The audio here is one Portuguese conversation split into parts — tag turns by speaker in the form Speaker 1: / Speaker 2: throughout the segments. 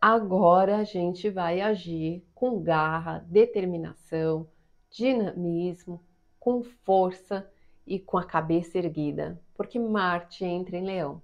Speaker 1: agora a gente vai agir com garra, determinação, dinamismo, com força e com a cabeça erguida, porque Marte entra em Leão.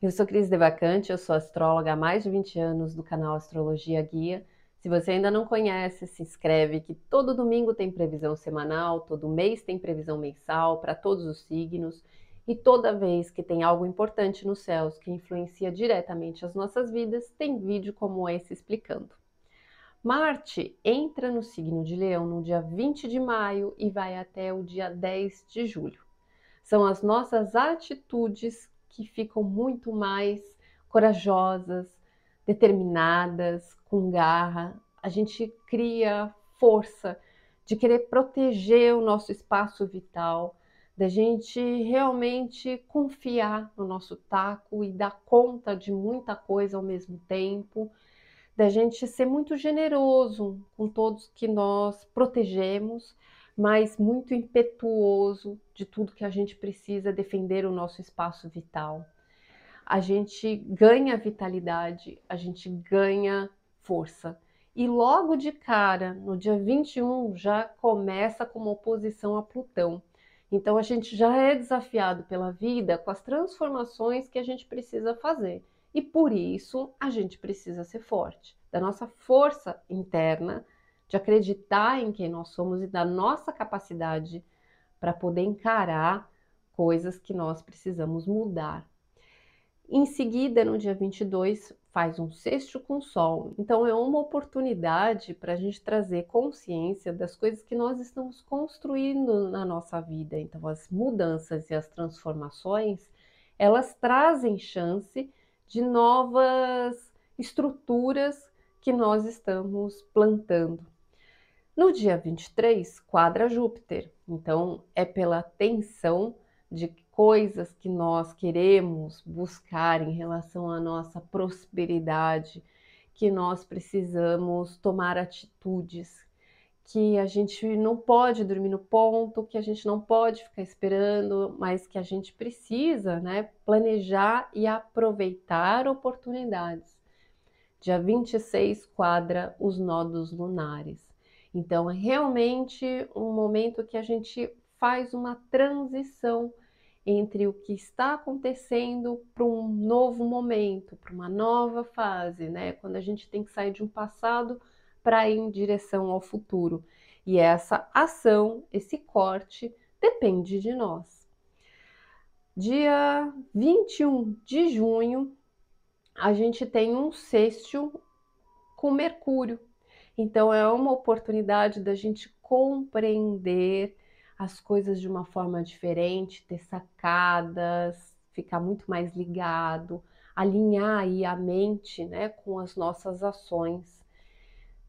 Speaker 1: Eu sou Cris Devacante, eu sou astróloga há mais de 20 anos do canal Astrologia Guia. Se você ainda não conhece, se inscreve que todo domingo tem previsão semanal, todo mês tem previsão mensal para todos os signos e toda vez que tem algo importante nos céus que influencia diretamente as nossas vidas, tem vídeo como esse explicando. Marte entra no signo de Leão no dia 20 de maio e vai até o dia 10 de julho. São as nossas atitudes que ficam muito mais corajosas, determinadas, com garra. A gente cria força de querer proteger o nosso espaço vital, da gente realmente confiar no nosso taco e dar conta de muita coisa ao mesmo tempo, da gente ser muito generoso com todos que nós protegemos, mas muito impetuoso de tudo que a gente precisa defender o nosso espaço vital. A gente ganha vitalidade, a gente ganha força. E logo de cara, no dia 21, já começa com uma oposição a Plutão. Então a gente já é desafiado pela vida com as transformações que a gente precisa fazer. E por isso a gente precisa ser forte, da nossa força interna, de acreditar em quem nós somos e da nossa capacidade para poder encarar coisas que nós precisamos mudar. Em seguida, no dia 22, faz um sexto com Sol. Então, é uma oportunidade para a gente trazer consciência das coisas que nós estamos construindo na nossa vida. Então, as mudanças e as transformações, elas trazem chance de novas estruturas que nós estamos plantando. No dia 23, quadra Júpiter. Então, é pela tensão de coisas que nós queremos buscar em relação à nossa prosperidade, que nós precisamos tomar atitudes, que a gente não pode dormir no ponto, que a gente não pode ficar esperando, mas que a gente precisa, né, planejar e aproveitar oportunidades. Dia 26 quadra os nodos lunares. Então é realmente um momento que a gente faz uma transição entre o que está acontecendo para um novo momento, para uma nova fase, né? Quando a gente tem que sair de um passado para ir em direção ao futuro. E essa ação, esse corte, depende de nós. Dia 21 de junho, a gente tem um sexto com Mercúrio. Então, é uma oportunidade da gente compreender as coisas de uma forma diferente, ter sacadas, ficar muito mais ligado, alinhar aí a mente né, com as nossas ações.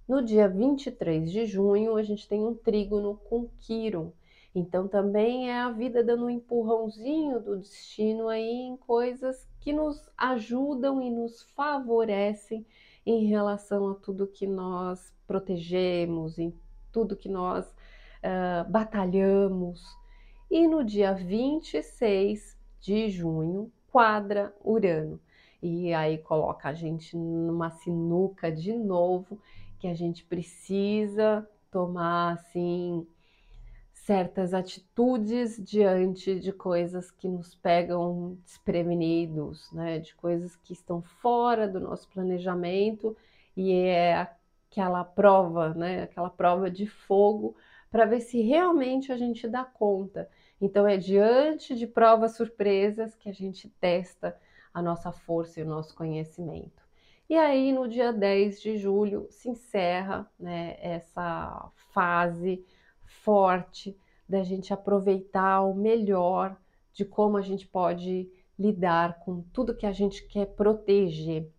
Speaker 1: No dia 23 de junho, a gente tem um trígono com Quiron. Então também é a vida dando um empurrãozinho do destino aí em coisas que nos ajudam e nos favorecem em relação a tudo que nós protegemos, em tudo que nós uh, batalhamos. E no dia 26 de junho, quadra Urano. E aí coloca a gente numa sinuca de novo, que a gente precisa tomar assim certas atitudes diante de coisas que nos pegam desprevenidos, né? De coisas que estão fora do nosso planejamento e é aquela prova, né? Aquela prova de fogo para ver se realmente a gente dá conta. Então, é diante de provas surpresas que a gente testa a nossa força e o nosso conhecimento. E aí, no dia 10 de julho, se encerra né, essa fase forte da gente aproveitar o melhor de como a gente pode lidar com tudo que a gente quer proteger.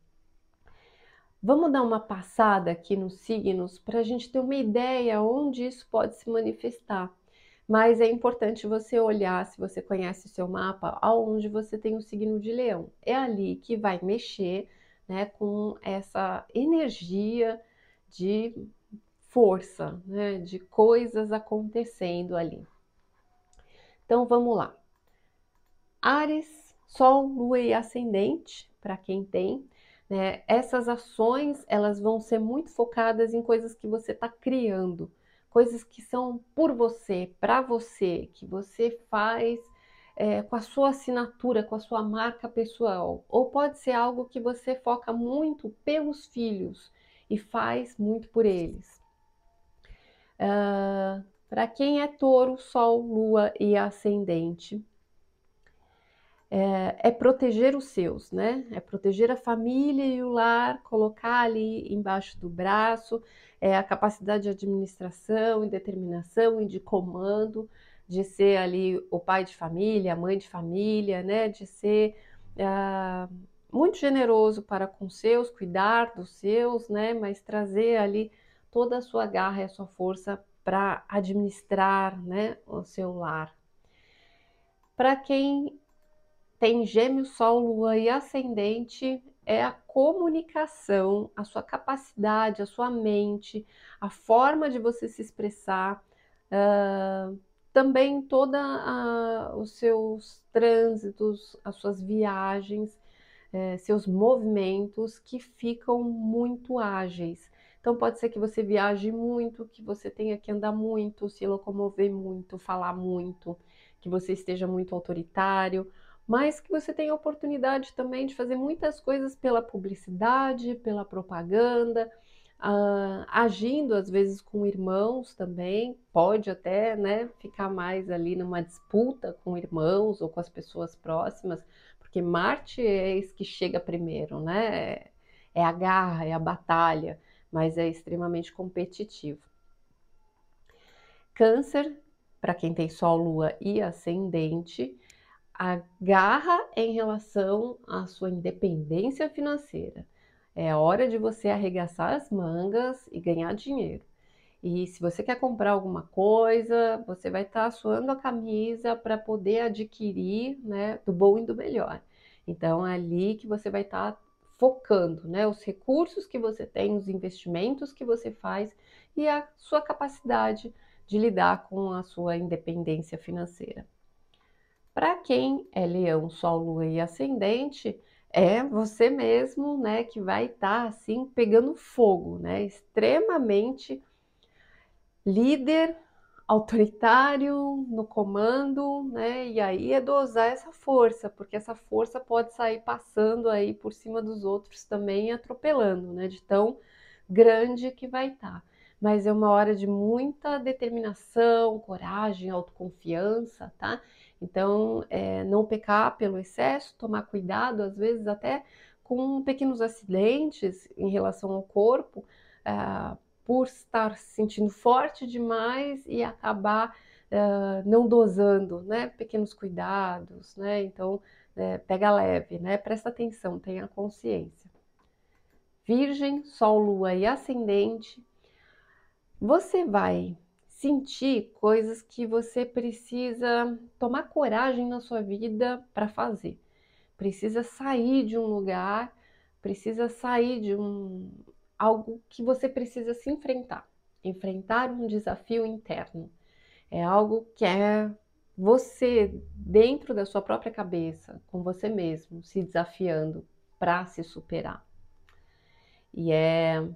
Speaker 1: Vamos dar uma passada aqui nos signos para a gente ter uma ideia onde isso pode se manifestar. Mas é importante você olhar, se você conhece o seu mapa, aonde você tem o signo de leão. É ali que vai mexer né, com essa energia de força, né, de coisas acontecendo ali. Então vamos lá. Ares, Sol, Lua e Ascendente, para quem tem, Né? Essas ações elas vão ser muito focadas em coisas que você está criando, coisas que são por você, para você, que você faz é, com a sua assinatura, com a sua marca pessoal. Ou pode ser algo que você foca muito pelos filhos e faz muito por eles. Uh, para quem é touro, sol, lua e ascendente, é, é, proteger os seus, né? É proteger a família e o lar, colocar ali embaixo do braço, é a capacidade de administração e determinação e de comando, de ser ali o pai de família, a mãe de família, né? De ser ah, muito generoso para com seus, cuidar dos seus, né? Mas trazer ali toda a sua garra e a sua força para administrar, né? O seu lar. Para quem tem gêmeo, sol, lua e ascendente, é a comunicação, a sua capacidade, a sua mente, a forma de você se expressar, uh, também toda os seus trânsitos, as suas viagens, uh, seus movimentos que ficam muito ágeis. Então pode ser que você viaje muito, que você tenha que andar muito, se locomover muito, falar muito, que você esteja muito autoritário mas que você tem a oportunidade também de fazer muitas coisas pela publicidade, pela propaganda, uh, agindo às vezes com irmãos também, pode até né, ficar mais ali numa disputa com irmãos ou com as pessoas próximas, porque Marte é esse que chega primeiro, né? É a garra, é a batalha, mas é extremamente competitivo. Câncer, para quem tem Sol, Lua e Ascendente, a garra em relação à sua independência financeira. É hora de você arregaçar as mangas e ganhar dinheiro. E se você quer comprar alguma coisa, você vai estar tá suando a camisa para poder adquirir né, do bom e do melhor. Então é ali que você vai estar tá focando né, os recursos que você tem, os investimentos que você faz e a sua capacidade de lidar com a sua independência financeira. Para quem é leão, sol, lua e ascendente, é você mesmo, né, que vai estar tá, assim pegando fogo, né? Extremamente líder, autoritário no comando, né? E aí é dosar essa força, porque essa força pode sair passando aí por cima dos outros também, atropelando, né? De tão grande que vai estar. Tá. Mas é uma hora de muita determinação, coragem, autoconfiança, tá? Então, é, não pecar pelo excesso, tomar cuidado, às vezes até com pequenos acidentes em relação ao corpo, é, por estar se sentindo forte demais e acabar é, não dosando, né? Pequenos cuidados, né? Então, é, pega leve, né? Presta atenção, tenha consciência. Virgem, Sol, Lua e Ascendente, você vai sentir coisas que você precisa tomar coragem na sua vida para fazer. Precisa sair de um lugar, precisa sair de um algo que você precisa se enfrentar, enfrentar um desafio interno. É algo que é você dentro da sua própria cabeça, com você mesmo, se desafiando para se superar. E é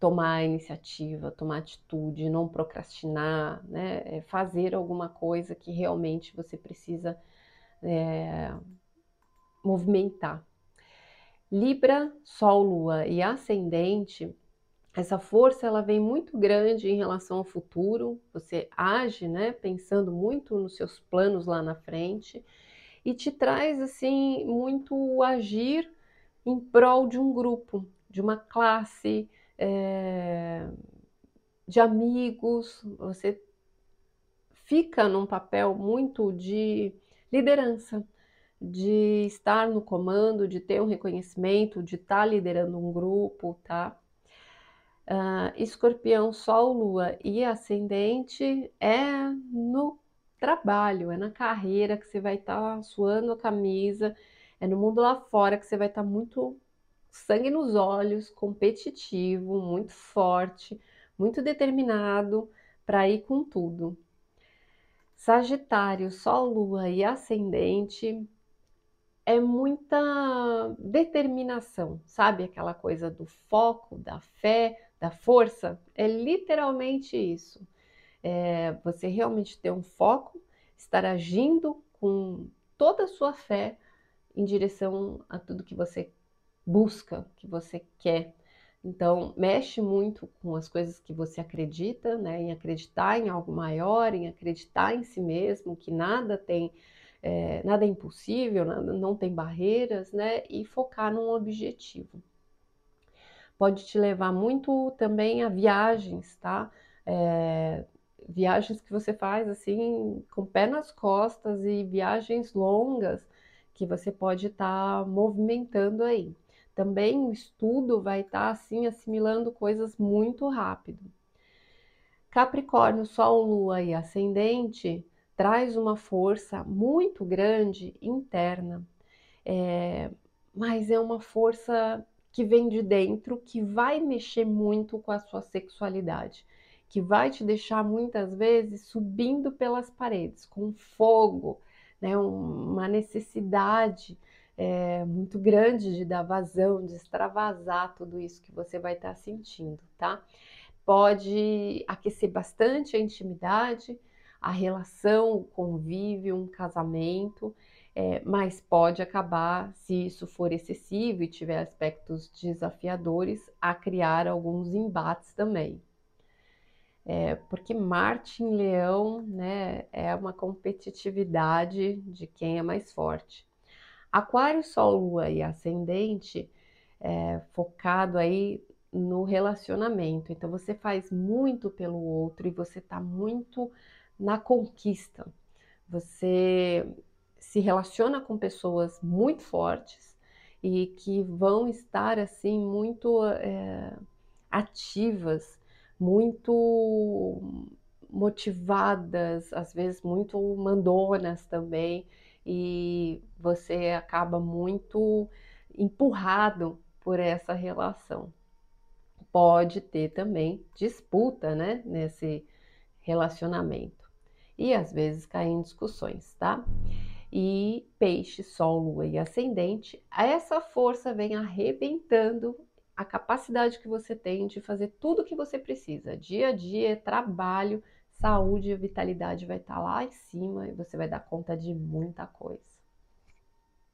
Speaker 1: tomar iniciativa, tomar atitude, não procrastinar, né? É fazer alguma coisa que realmente você precisa é, movimentar. Libra, Sol, Lua e Ascendente, essa força ela vem muito grande em relação ao futuro. Você age, né, pensando muito nos seus planos lá na frente e te traz assim muito agir em prol de um grupo, de uma classe, é, de amigos, você fica num papel muito de liderança, de estar no comando, de ter um reconhecimento, de estar liderando um grupo, tá? Uh, escorpião, Sol, Lua e Ascendente é no trabalho, é na carreira que você vai estar tá suando a camisa, é no mundo lá fora que você vai estar tá muito sangue nos olhos, competitivo, muito forte, muito determinado para ir com tudo. Sagitário, Sol, Lua e Ascendente é muita determinação, sabe? Aquela coisa do foco, da fé, da força. É literalmente isso. É você realmente ter um foco, estar agindo com toda a sua fé em direção a tudo que você busca, que você quer. Então, mexe muito com as coisas que você acredita, né? Em acreditar em algo maior, em acreditar em si mesmo, que nada tem, é, nada é impossível, nada, não tem barreiras, né? E focar num objetivo. Pode te levar muito também a viagens, tá? É, viagens que você faz assim, com o pé nas costas e viagens longas que você pode estar tá movimentando aí também o estudo vai estar tá, assim assimilando coisas muito rápido. Capricórnio, Sol, Lua e Ascendente traz uma força muito grande interna, é, mas é uma força que vem de dentro, que vai mexer muito com a sua sexualidade, que vai te deixar muitas vezes subindo pelas paredes, com fogo, né, uma necessidade é, muito grande de dar vazão, de extravasar tudo isso que você vai estar tá sentindo, tá? Pode aquecer bastante a intimidade, a relação, o convívio, um casamento, é, mas pode acabar, se isso for excessivo e tiver aspectos desafiadores, a criar alguns embates também. É, porque Marte em Leão né, é uma competitividade de quem é mais forte. Aquário, Sol, Lua e Ascendente é, focado aí no relacionamento. Então você faz muito pelo outro e você está muito na conquista. Você se relaciona com pessoas muito fortes e que vão estar assim muito é, ativas, muito motivadas, às vezes muito mandonas também e você acaba muito empurrado por essa relação. Pode ter também disputa, né, nesse relacionamento. E às vezes cair em discussões, tá? E peixe, sol, lua e ascendente, essa força vem arrebentando a capacidade que você tem de fazer tudo o que você precisa. Dia a dia, trabalho, saúde e vitalidade vai estar tá lá em cima e você vai dar conta de muita coisa.